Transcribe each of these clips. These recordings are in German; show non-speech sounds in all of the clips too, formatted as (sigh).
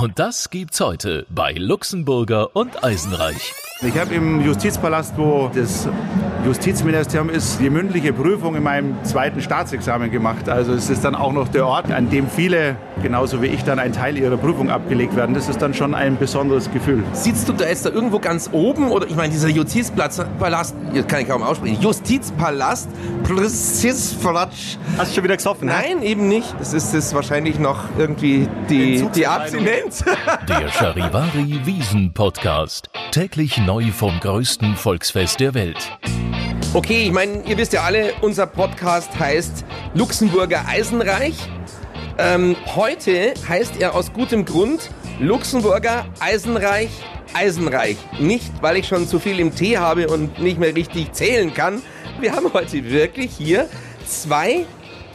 Und das gibt's heute bei Luxemburger und Eisenreich. Ich habe im Justizpalast, wo das Justizministerium ist, die mündliche Prüfung in meinem zweiten Staatsexamen gemacht. Also es ist dann auch noch der Ort, an dem viele, genauso wie ich, dann ein Teil ihrer Prüfung abgelegt werden. Das ist dann schon ein besonderes Gefühl. Sitzt du da jetzt da irgendwo ganz oben? Oder ich meine, dieser Justizpalast, jetzt kann ich kaum aussprechen, Justizpalast, Justizpalast. Hast du schon wieder gesoffen? Nein, eben nicht. Das ist es wahrscheinlich noch irgendwie die, die Abstinenz. (laughs) Der Charivari Wiesen Podcast. Täglich neu vom größten Volksfest der Welt. Okay, ich meine, ihr wisst ja alle, unser Podcast heißt Luxemburger Eisenreich. Ähm, heute heißt er aus gutem Grund Luxemburger Eisenreich Eisenreich. Nicht, weil ich schon zu viel im Tee habe und nicht mehr richtig zählen kann. Wir haben heute wirklich hier zwei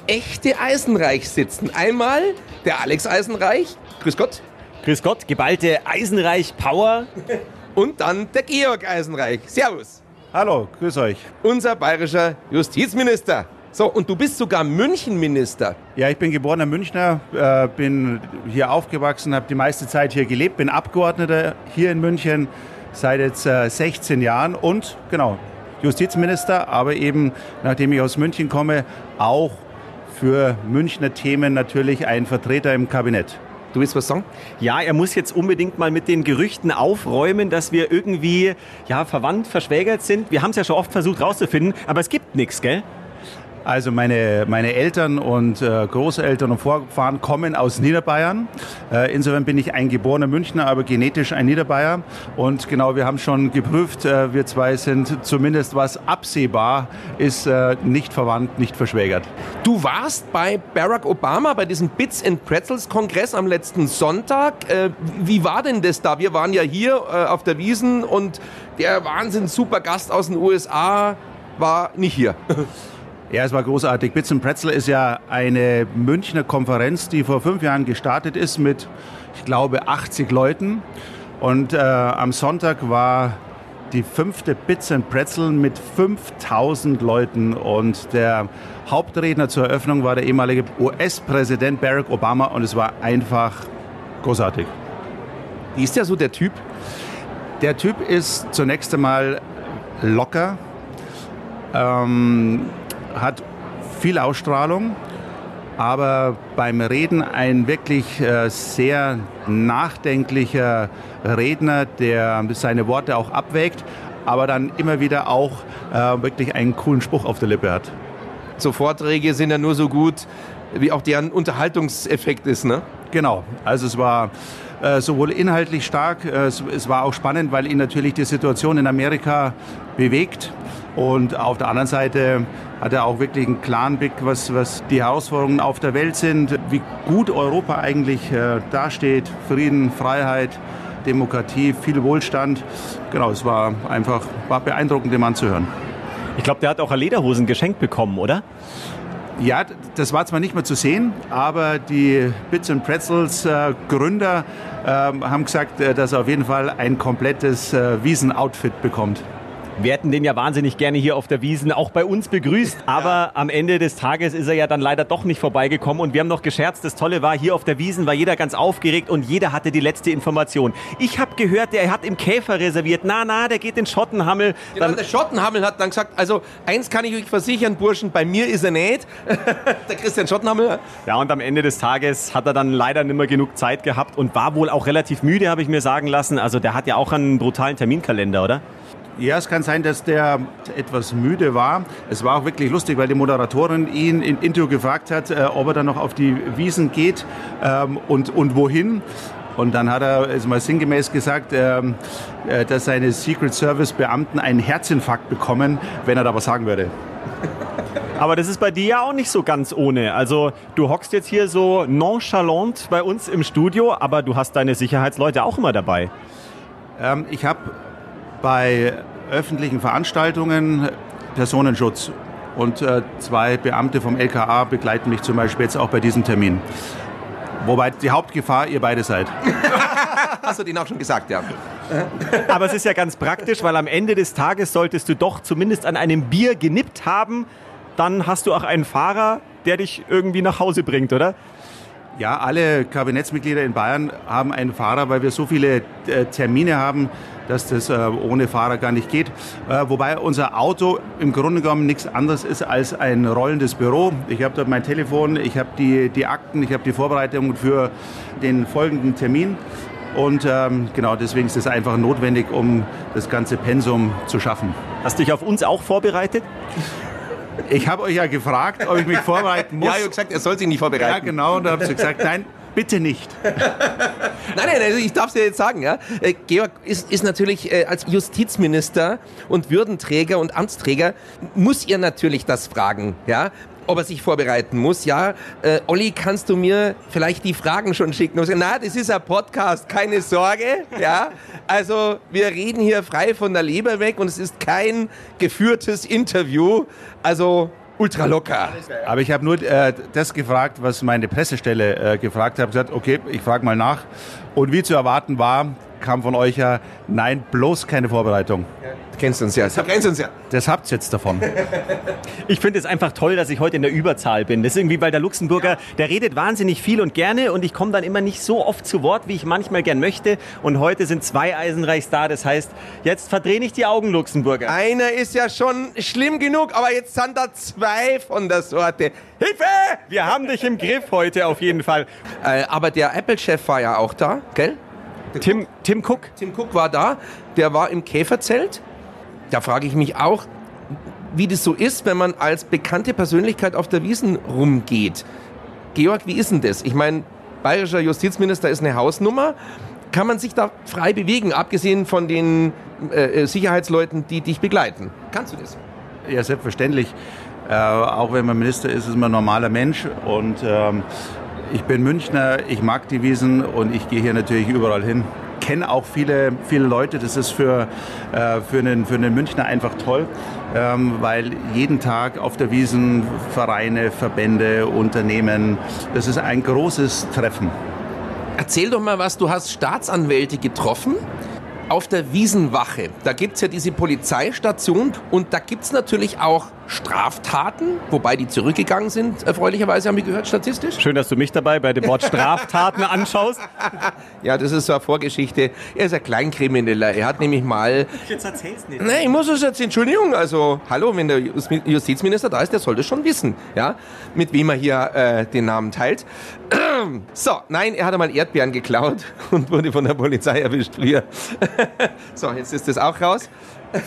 echte Eisenreich sitzen. Einmal der Alex Eisenreich. Grüß Gott. Grüß Gott, geballte Eisenreich Power. (laughs) Und dann der Georg Eisenreich. Servus. Hallo, grüß euch. Unser bayerischer Justizminister. So, und du bist sogar Münchenminister. Ja, ich bin geborener Münchner, äh, bin hier aufgewachsen, habe die meiste Zeit hier gelebt, bin Abgeordneter hier in München seit jetzt äh, 16 Jahren und genau, Justizminister, aber eben, nachdem ich aus München komme, auch für Münchner Themen natürlich ein Vertreter im Kabinett. Du willst was sagen? Ja, er muss jetzt unbedingt mal mit den Gerüchten aufräumen, dass wir irgendwie ja, verwandt, verschwägert sind. Wir haben es ja schon oft versucht rauszufinden, aber es gibt nichts, gell? Also meine, meine Eltern und äh, Großeltern und Vorfahren kommen aus Niederbayern. Äh, insofern bin ich ein geborener Münchner, aber genetisch ein Niederbayer. Und genau, wir haben schon geprüft, äh, wir zwei sind zumindest was absehbar ist, äh, nicht verwandt, nicht verschwägert. Du warst bei Barack Obama bei diesem Bits and Pretzels Kongress am letzten Sonntag. Äh, wie war denn das da? Wir waren ja hier äh, auf der Wiesen und der Wahnsinn super Gast aus den USA war nicht hier. (laughs) Ja, es war großartig. Bits and Pretzel ist ja eine Münchner Konferenz, die vor fünf Jahren gestartet ist mit, ich glaube, 80 Leuten. Und äh, am Sonntag war die fünfte Bits and Pretzel mit 5000 Leuten. Und der Hauptredner zur Eröffnung war der ehemalige US-Präsident Barack Obama. Und es war einfach großartig. Wie ist der so der Typ? Der Typ ist zunächst einmal locker. Ähm, hat viel Ausstrahlung, aber beim Reden ein wirklich äh, sehr nachdenklicher Redner, der seine Worte auch abwägt, aber dann immer wieder auch äh, wirklich einen coolen Spruch auf der Lippe hat. So Vorträge sind ja nur so gut, wie auch deren Unterhaltungseffekt ist, ne? Genau, also es war äh, sowohl inhaltlich stark, äh, es, es war auch spannend, weil ihn natürlich die Situation in Amerika bewegt. Und auf der anderen Seite hat er auch wirklich einen klaren Blick, was, was die Herausforderungen auf der Welt sind, wie gut Europa eigentlich äh, dasteht. Frieden, Freiheit, Demokratie, viel Wohlstand. Genau, es war einfach war beeindruckend, den Mann zu hören. Ich glaube, der hat auch Lederhosen geschenkt bekommen, oder? Ja, das war zwar nicht mehr zu sehen, aber die Bits and Pretzels äh, Gründer äh, haben gesagt, äh, dass er auf jeden Fall ein komplettes äh, Wiesen-Outfit bekommt. Wir hätten den ja wahnsinnig gerne hier auf der Wiesen auch bei uns begrüßt, aber am Ende des Tages ist er ja dann leider doch nicht vorbeigekommen und wir haben noch gescherzt, das Tolle war, hier auf der Wiesen war jeder ganz aufgeregt und jeder hatte die letzte Information. Ich habe gehört, der hat im Käfer reserviert. Na, na, der geht in Schottenhammel. Genau, der Schottenhammel hat dann gesagt, also eins kann ich euch versichern, Burschen, bei mir ist er nicht. (laughs) der Christian Schottenhammel. Ja, und am Ende des Tages hat er dann leider nicht mehr genug Zeit gehabt und war wohl auch relativ müde, habe ich mir sagen lassen. Also der hat ja auch einen brutalen Terminkalender, oder? Ja, es kann sein, dass der etwas müde war. Es war auch wirklich lustig, weil die Moderatorin ihn im Interview gefragt hat, äh, ob er dann noch auf die Wiesen geht ähm, und, und wohin. Und dann hat er also mal sinngemäß gesagt, ähm, äh, dass seine Secret Service Beamten einen Herzinfarkt bekommen, wenn er da was sagen würde. Aber das ist bei dir ja auch nicht so ganz ohne. Also du hockst jetzt hier so nonchalant bei uns im Studio, aber du hast deine Sicherheitsleute auch immer dabei. Ähm, ich habe bei öffentlichen Veranstaltungen Personenschutz. Und äh, zwei Beamte vom LKA begleiten mich zum Beispiel jetzt auch bei diesem Termin. Wobei die Hauptgefahr ihr beide seid. (laughs) Hast du denen auch schon gesagt, ja. Aber es ist ja ganz praktisch, weil am Ende des Tages solltest du doch zumindest an einem Bier genippt haben. Dann hast du auch einen Fahrer, der dich irgendwie nach Hause bringt, oder? Ja, alle Kabinettsmitglieder in Bayern haben einen Fahrer, weil wir so viele äh, Termine haben, dass das äh, ohne Fahrer gar nicht geht. Äh, wobei unser Auto im Grunde genommen nichts anderes ist als ein rollendes Büro. Ich habe dort mein Telefon, ich habe die, die Akten, ich habe die Vorbereitungen für den folgenden Termin. Und ähm, genau deswegen ist es einfach notwendig, um das ganze Pensum zu schaffen. Hast du dich auf uns auch vorbereitet? Ich habe euch ja gefragt, ob ich mich vorbereiten muss. Ja, ich habe gesagt, er soll sich nicht vorbereiten. Ja, genau. Und da habe ich gesagt, nein, bitte nicht. (laughs) nein, nein, also ich darf es dir jetzt sagen. Ja. Äh, Georg ist, ist natürlich äh, als Justizminister und Würdenträger und Amtsträger, muss ihr natürlich das fragen. Ja ob er sich vorbereiten muss. Ja, äh, Olli, kannst du mir vielleicht die Fragen schon schicken? Und na, das ist ein Podcast, keine Sorge. Ja, also wir reden hier frei von der Leber weg und es ist kein geführtes Interview. Also ultra locker. Aber ich habe nur äh, das gefragt, was meine Pressestelle äh, gefragt hat. Ich gesagt, okay, ich frage mal nach. Und wie zu erwarten war, kam von euch ja, nein, bloß keine Vorbereitung. Ja. Du kennst uns ja. Du kennst uns ja. Das habt ihr jetzt davon. (laughs) ich finde es einfach toll, dass ich heute in der Überzahl bin. Das ist irgendwie, weil der Luxemburger, ja. der redet wahnsinnig viel und gerne und ich komme dann immer nicht so oft zu Wort, wie ich manchmal gern möchte. Und heute sind zwei Eisenreichs da. Das heißt, jetzt verdrehe ich die Augen, Luxemburger. Einer ist ja schon schlimm genug, aber jetzt sind da zwei von der Sorte. Hilfe! Wir haben dich im Griff heute auf jeden Fall. Äh, aber der Apple-Chef war ja auch da, gell? Tim, Tim Cook. Tim Cook war da, der war im Käferzelt. Da frage ich mich auch, wie das so ist, wenn man als bekannte Persönlichkeit auf der Wiesen rumgeht. Georg, wie ist denn das? Ich meine, bayerischer Justizminister ist eine Hausnummer. Kann man sich da frei bewegen, abgesehen von den äh, äh Sicherheitsleuten, die dich begleiten? Kannst du das? Ja, selbstverständlich. Äh, auch wenn man Minister ist, ist man ein normaler Mensch und ähm, ich bin Münchner, ich mag die Wiesen und ich gehe hier natürlich überall hin. Kenne auch viele, viele Leute. Das ist für, äh, für, einen, für einen Münchner einfach toll, ähm, weil jeden Tag auf der Wiesen Vereine, Verbände, Unternehmen, das ist ein großes Treffen. Erzähl doch mal was, du hast Staatsanwälte getroffen auf der Wiesenwache. Da gibt es ja diese Polizeistation und da gibt es natürlich auch Straftaten, wobei die zurückgegangen sind, erfreulicherweise haben wir gehört, statistisch. Schön, dass du mich dabei bei dem Wort Straftaten anschaust. (laughs) ja, das ist so eine Vorgeschichte. Er ist ein Kleinkrimineller. Er hat nämlich mal... Jetzt erzähl's nicht. Nein, ich muss es jetzt, Entschuldigung, also, hallo, wenn der Justizminister da ist, der sollte schon wissen, ja, mit wem er hier äh, den Namen teilt. (clears throat) so, nein, er hat einmal Erdbeeren geklaut (laughs) und wurde von der Polizei erwischt früher. (laughs) so, jetzt ist das auch raus.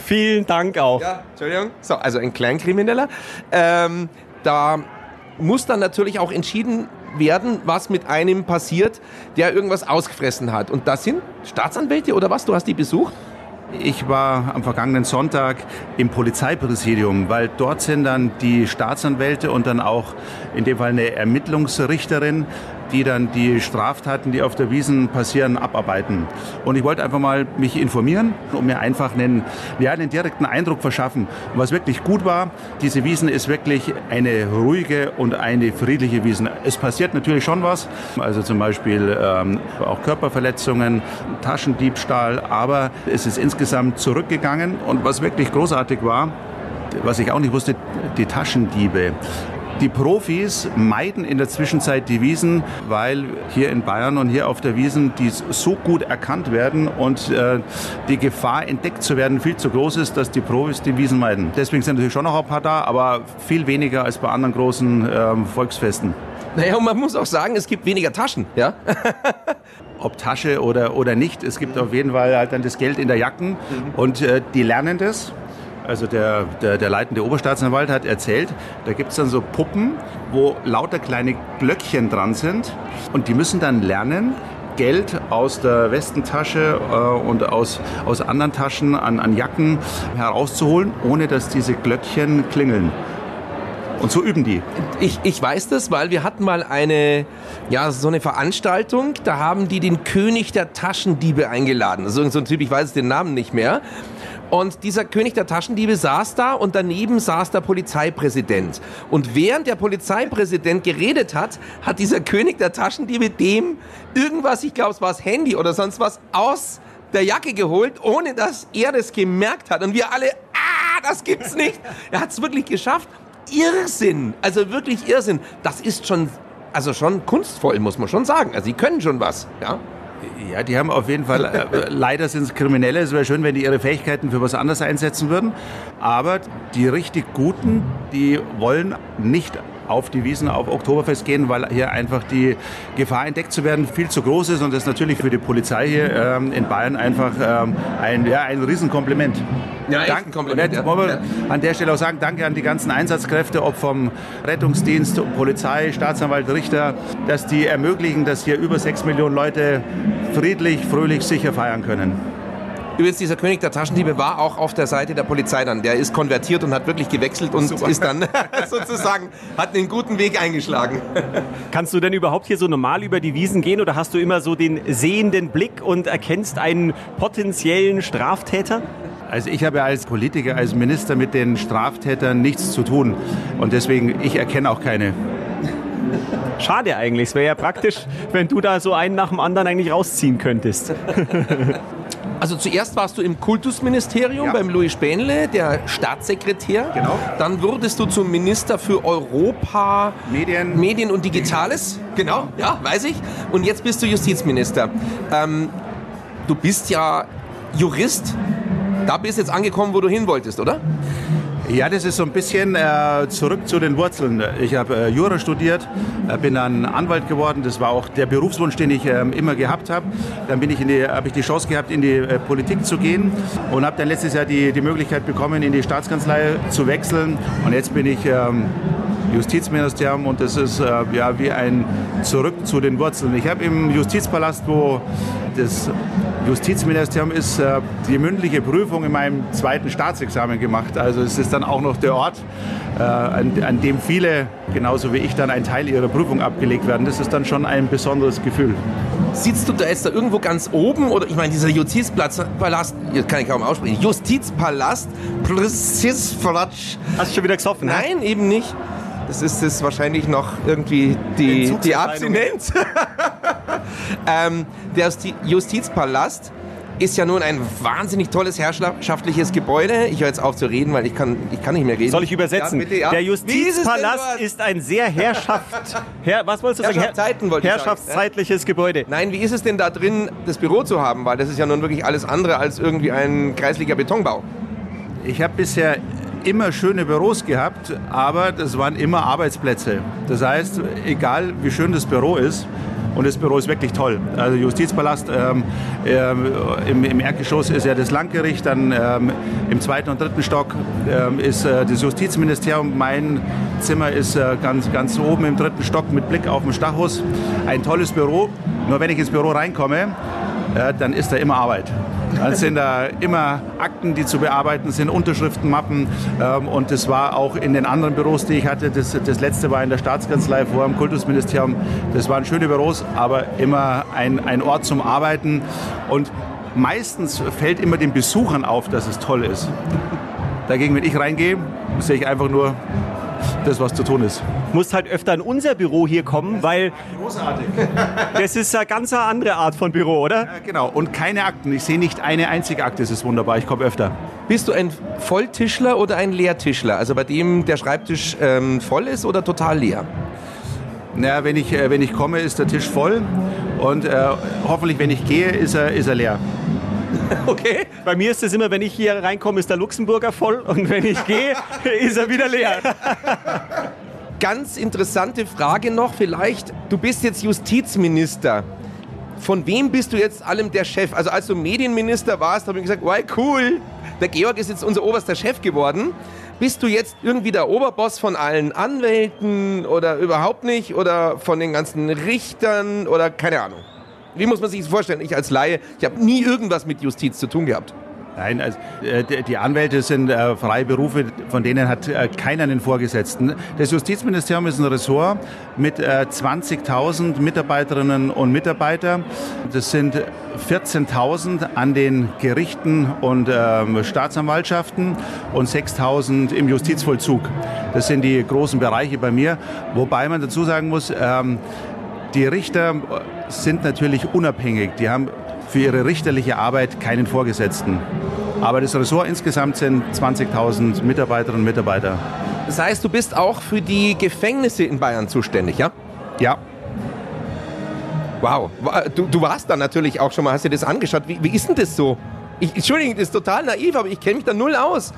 Vielen Dank auch. Ja, Entschuldigung. So, also ein Kleinkrimineller. Ähm, da muss dann natürlich auch entschieden werden, was mit einem passiert, der irgendwas ausgefressen hat. Und das sind Staatsanwälte oder was? Du hast die besucht? Ich war am vergangenen Sonntag im Polizeipräsidium, weil dort sind dann die Staatsanwälte und dann auch in dem Fall eine Ermittlungsrichterin die dann die Straftaten, die auf der Wiesen passieren, abarbeiten. Und ich wollte einfach mal mich informieren und mir einfach einen, ja, einen direkten Eindruck verschaffen. Was wirklich gut war, diese Wiesen ist wirklich eine ruhige und eine friedliche Wiesen. Es passiert natürlich schon was, also zum Beispiel ähm, auch Körperverletzungen, Taschendiebstahl, aber es ist insgesamt zurückgegangen. Und was wirklich großartig war, was ich auch nicht wusste, die Taschendiebe. Die Profis meiden in der Zwischenzeit die Wiesen, weil hier in Bayern und hier auf der Wiesen die so gut erkannt werden und äh, die Gefahr entdeckt zu werden viel zu groß ist, dass die Profis die Wiesen meiden. Deswegen sind natürlich schon noch ein paar da, aber viel weniger als bei anderen großen äh, Volksfesten. Naja, und man muss auch sagen, es gibt weniger Taschen, ja? (laughs) Ob Tasche oder, oder nicht, es gibt auf jeden Fall halt dann das Geld in der Jacken mhm. und äh, die lernen das also der, der, der leitende Oberstaatsanwalt hat erzählt, da gibt es dann so Puppen, wo lauter kleine Glöckchen dran sind und die müssen dann lernen, Geld aus der Westentasche äh, und aus, aus anderen Taschen an, an Jacken herauszuholen, ohne dass diese Glöckchen klingeln. Und so üben die. Ich, ich weiß das, weil wir hatten mal eine, ja, so eine Veranstaltung, da haben die den König der Taschendiebe eingeladen. Also so ein Typ, ich weiß den Namen nicht mehr. Und dieser König der Taschendiebe saß da und daneben saß der Polizeipräsident. Und während der Polizeipräsident geredet hat, hat dieser König der Taschendiebe dem irgendwas, ich glaube es war das Handy oder sonst was, aus der Jacke geholt, ohne dass er das gemerkt hat. Und wir alle, ah, das gibt's nicht. Er hat es wirklich geschafft. Irrsinn, also wirklich Irrsinn. Das ist schon also schon kunstvoll, muss man schon sagen. Also sie können schon was, ja. Ja, die haben auf jeden Fall, äh, leider sind es Kriminelle. Es wäre schön, wenn die ihre Fähigkeiten für was anderes einsetzen würden. Aber die richtig Guten, die wollen nicht auf die Wiesen auf Oktoberfest gehen, weil hier einfach die Gefahr entdeckt zu werden viel zu groß ist und das ist natürlich für die Polizei hier ähm, in Bayern einfach ähm, ein, ja, ein Riesenkompliment. Ja, ein Kompliment, ja. wollen an der Stelle auch sagen, danke an die ganzen Einsatzkräfte, ob vom Rettungsdienst, Polizei, Staatsanwalt, Richter, dass die ermöglichen, dass hier über sechs Millionen Leute friedlich, fröhlich, sicher feiern können. Übrigens, dieser König der Taschendiebe war auch auf der Seite der Polizei dann. Der ist konvertiert und hat wirklich gewechselt und ist dann (laughs) sozusagen, hat einen guten Weg eingeschlagen. Kannst du denn überhaupt hier so normal über die Wiesen gehen oder hast du immer so den sehenden Blick und erkennst einen potenziellen Straftäter? Also ich habe als Politiker, als Minister mit den Straftätern nichts zu tun und deswegen, ich erkenne auch keine. Schade eigentlich. Es wäre ja praktisch, wenn du da so einen nach dem anderen eigentlich rausziehen könntest. (laughs) Also zuerst warst du im Kultusministerium Ja. beim Louis Spähnle, der Staatssekretär. Genau. Dann wurdest du zum Minister für Europa, Medien. Medien und Digitales. Genau, ja, weiß ich. Und jetzt bist du Justizminister. Ähm, du bist ja Jurist. Da bist jetzt angekommen, wo du hin wolltest, oder? Ja, das ist so ein bisschen äh, zurück zu den Wurzeln. Ich habe äh, Jura studiert, äh, bin dann Anwalt geworden. Das war auch der Berufswunsch, den ich ähm, immer gehabt habe. Dann bin ich in die, habe ich die Chance gehabt, in die äh, Politik zu gehen und habe dann letztes Jahr die, die Möglichkeit bekommen, in die Staatskanzlei zu wechseln. Und jetzt bin ich ähm, Justizministerium und das ist äh, ja wie ein Zurück zu den Wurzeln. Ich habe im Justizpalast, wo das Justizministerium ist, äh, die mündliche Prüfung in meinem zweiten Staatsexamen gemacht. Also es ist dann auch noch der Ort, äh, an, an dem viele, genauso wie ich, dann ein Teil ihrer Prüfung abgelegt werden. Das ist dann schon ein besonderes Gefühl. Sitzt du da jetzt da irgendwo ganz oben? Oder ich meine, dieser Justizpalast, jetzt kann ich kaum aussprechen, Justizpalast, Präzisfratsch. Hast du schon wieder gesoffen? ne? Nein, eben nicht. Das ist es wahrscheinlich noch irgendwie die, die. Abstinenz. (laughs) ähm, der Justi- Justizpalast ist ja nun ein wahnsinnig tolles herrschaftliches Gebäude. Ich höre jetzt auf zu reden, weil ich kann, ich kann nicht mehr reden. Soll ich übersetzen? Ja, bitte, ja. Der ist Justizpalast dort? ist ein sehr Herrschaft, Her, was wolltest du sagen? Herrschaftszeiten sagen, Herrschaftszeitliches Gebäude. Nein, wie ist es denn da drin, das Büro zu haben? Weil das ist ja nun wirklich alles andere als irgendwie ein kreislicher Betonbau. Ich habe bisher immer schöne Büros gehabt, aber das waren immer Arbeitsplätze. Das heißt, egal wie schön das Büro ist, und das Büro ist wirklich toll. Also Justizpalast, ähm, ähm, im, im Erdgeschoss ist ja das Landgericht, dann ähm, im zweiten und dritten Stock ähm, ist äh, das Justizministerium. Mein Zimmer ist äh, ganz, ganz oben im dritten Stock mit Blick auf den Stachus. Ein tolles Büro. Nur wenn ich ins Büro reinkomme, äh, dann ist da immer Arbeit. Dann sind da immer Akten, die zu bearbeiten sind, Unterschriften, Mappen. Ähm, und das war auch in den anderen Büros, die ich hatte. Das, das letzte war in der Staatskanzlei vor dem Kultusministerium. Das waren schöne Büros, aber immer ein, ein Ort zum Arbeiten. Und meistens fällt immer den Besuchern auf, dass es toll ist. Dagegen, wenn ich reingehe, sehe ich einfach nur das, was zu tun ist. Musst halt öfter in unser Büro hier kommen, weil Großartig. (laughs) das ist eine ganz andere Art von Büro, oder? Ja, genau. Und keine Akten. Ich sehe nicht eine einzige Akte. Das ist wunderbar. Ich komme öfter. Bist du ein Volltischler oder ein Leertischler? Also bei dem der Schreibtisch ähm, voll ist oder total leer? Na, wenn ich, äh, wenn ich komme, ist der Tisch voll und äh, hoffentlich, wenn ich gehe, ist er, ist er leer. (laughs) Okay. Bei mir ist es immer, wenn ich hier reinkomme, ist der Luxemburger voll und wenn ich gehe, (laughs) ist er wieder leer. Ganz interessante Frage noch vielleicht. Du bist jetzt Justizminister. Von wem bist du jetzt allem der Chef? Also als du Medienminister warst, habe ich gesagt, wow, cool. Der Georg ist jetzt unser oberster Chef geworden. Bist du jetzt irgendwie der Oberboss von allen Anwälten oder überhaupt nicht? Oder von den ganzen Richtern oder keine Ahnung? Wie muss man sich das vorstellen? Ich als Laie, ich habe nie irgendwas mit Justiz zu tun gehabt. Nein, also, äh, die- Anwälte sind äh, freie Berufe, von denen hat äh, keiner einen Vorgesetzten. Das Justizministerium ist ein Ressort mit äh, 20.000 Mitarbeiterinnen und Mitarbeitern. Das sind 14.000 an den Gerichten und ähm, Staatsanwaltschaften und 6.000 im Justizvollzug. Das sind die großen Bereiche bei mir. Wobei man dazu sagen muss, ähm, die Richter sind natürlich unabhängig. Die haben für ihre richterliche Arbeit keinen Vorgesetzten. Aber das Ressort insgesamt sind 20.000 Mitarbeiterinnen und Mitarbeiter. Das heißt, du bist auch für die Gefängnisse in Bayern zuständig, ja? Ja. Wow. Du, du warst dann natürlich auch schon mal, hast dir das angeschaut. Wie, wie ist denn das so? Ich, Entschuldigung, das ist total naiv, aber ich kenne mich da null aus.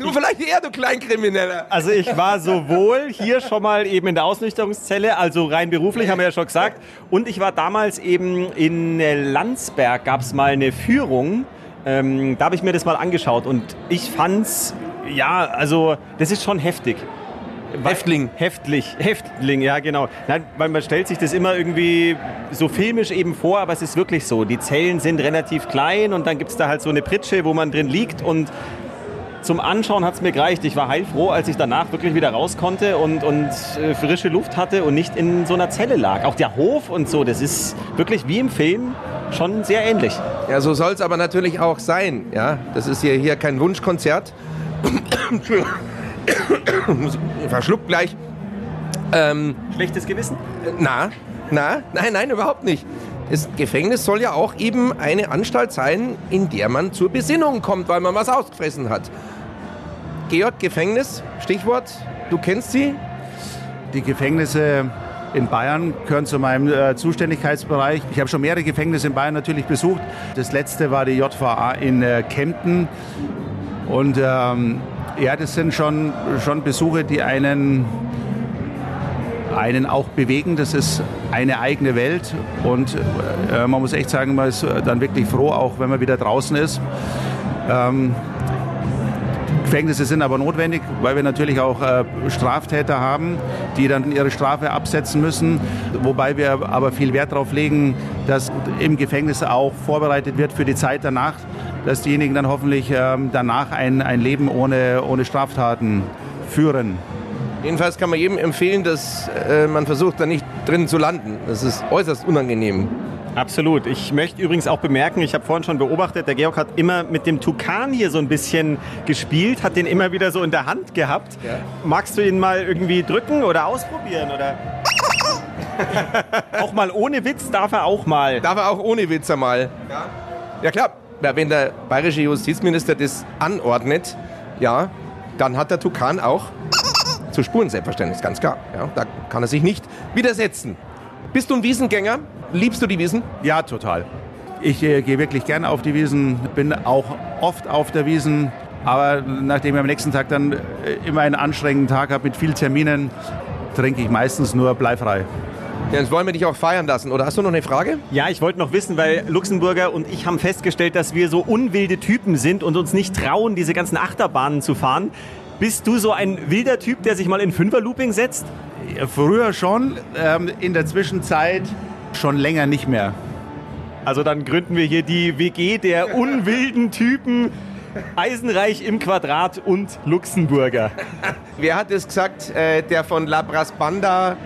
Du vielleicht eher, du Kleinkrimineller. Also ich war sowohl hier schon mal eben in der Ausnüchterungszelle, also rein beruflich, haben wir ja schon gesagt. Und ich war damals eben in Landsberg, gab es mal eine Führung. Ähm, da habe ich mir das mal angeschaut und ich fand's, ja, also das ist schon heftig. Häftling. Heftlich, Häftling, ja genau. Nein, weil man stellt sich das immer irgendwie so filmisch eben vor, aber es ist wirklich so. Die Zellen sind relativ klein und dann gibt es da halt so eine Pritsche, wo man drin liegt und zum Anschauen hat es mir gereicht. Ich war heilfroh, als ich danach wirklich wieder raus konnte und, und äh, frische Luft hatte und nicht in so einer Zelle lag. Auch der Hof und so, das ist wirklich wie im Film schon sehr ähnlich. Ja, so soll es aber natürlich auch sein. Ja, das ist hier, hier kein Wunschkonzert. (coughs) Verschluckt gleich. Ähm, Schlechtes Gewissen? Na, na, nein, nein, überhaupt nicht. Das Gefängnis soll ja auch eben eine Anstalt sein, in der man zur Besinnung kommt, weil man was ausgefressen hat. Georg, Gefängnis, Stichwort, du kennst sie? Die Gefängnisse in Bayern gehören zu meinem äh, Zuständigkeitsbereich. Ich habe schon mehrere Gefängnisse in Bayern natürlich besucht. Das letzte war die JVA in äh, Kempten. Und ähm, ja, das sind schon, schon Besuche, die einen, einen auch bewegen. Das ist eine eigene Welt. Und äh, man muss echt sagen, man ist dann wirklich froh, auch wenn man wieder draußen ist. Ähm, Gefängnisse sind aber notwendig, weil wir natürlich auch äh, Straftäter haben, die dann ihre Strafe absetzen müssen. Wobei wir aber viel Wert darauf legen, dass im Gefängnis auch vorbereitet wird für die Zeit danach, dass diejenigen dann hoffentlich ähm, danach ein, ein Leben ohne, ohne Straftaten führen. Jedenfalls kann man jedem empfehlen, dass äh, man versucht, da nicht drin zu landen. Das ist äußerst unangenehm. Absolut. Ich möchte übrigens auch bemerken, ich habe vorhin schon beobachtet, der Georg hat immer mit dem Tukan hier so ein bisschen gespielt, hat den immer wieder so in der Hand gehabt. Ja. Magst du ihn mal irgendwie drücken oder ausprobieren? Oder? (laughs) auch mal ohne Witz darf er auch mal. Darf er auch ohne Witz einmal. Ja, ja klar. Ja, wenn der bayerische Justizminister das anordnet, ja, dann hat der Tukan auch zu Spuren selbstverständlich, ganz klar. Ja, da kann er sich nicht widersetzen. Bist du ein Wiesengänger? Liebst du die Wiesen? Ja, total. Ich äh, gehe wirklich gerne auf die Wiesen, bin auch oft auf der Wiesen. Aber nachdem ich am nächsten Tag dann äh, immer einen anstrengenden Tag habe mit vielen Terminen, trinke ich meistens nur bleifrei. Ja, jetzt wollen wir dich auch feiern lassen. Oder hast du noch eine Frage? Ja, ich wollte noch wissen, weil Luxemburger und ich haben festgestellt, dass wir so unwilde Typen sind und uns nicht trauen, diese ganzen Achterbahnen zu fahren. Bist du so ein wilder Typ, der sich mal in Fünferlooping setzt? Ja, früher schon, ähm, in der Zwischenzeit schon länger nicht mehr. Also dann gründen wir hier die WG der unwilden Typen. Eisenreich im Quadrat und Luxemburger. Wer hat es gesagt? Äh, der von Labras Banda.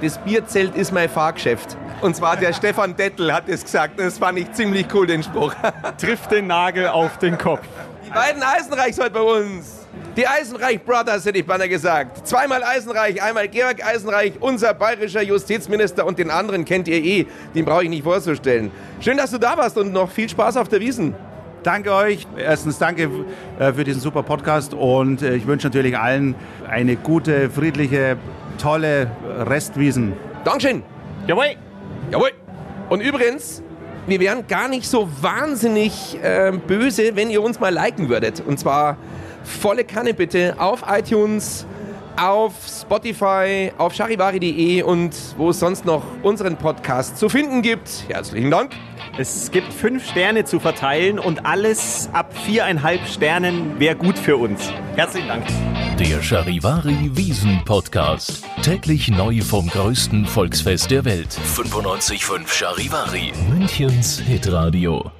Das Bierzelt ist mein Fahrgeschäft. Und zwar der (laughs) Stefan Dettel hat es gesagt. Das fand ich ziemlich cool, den Spruch. Trifft den Nagel auf den Kopf. Die beiden Eisenreichs heute bei uns. Die Eisenreich Brothers hätte ich beinahe gesagt. Zweimal Eisenreich, einmal Georg Eisenreich, unser bayerischer Justizminister und den anderen kennt ihr eh. Den brauche ich nicht vorzustellen. Schön, dass du da warst und noch viel Spaß auf der Wiesen. Danke euch. Erstens danke äh, für diesen super Podcast und äh, ich wünsche natürlich allen eine gute, friedliche, tolle Restwiesen. Dankeschön. Jawohl. Jawohl. Und übrigens, wir wären gar nicht so wahnsinnig äh, böse, wenn ihr uns mal liken würdet. Und zwar volle Kanne bitte auf iTunes, auf Spotify, auf charivari.de und wo es sonst noch unseren Podcast zu finden gibt. Herzlichen Dank. Es gibt fünf Sterne zu verteilen und alles ab viereinhalb Sternen wäre gut für uns. Herzlichen Dank. Der Charivari Wiesen Podcast. Täglich neu vom größten Volksfest der Welt. 95.5 Charivari. Münchens Hitradio.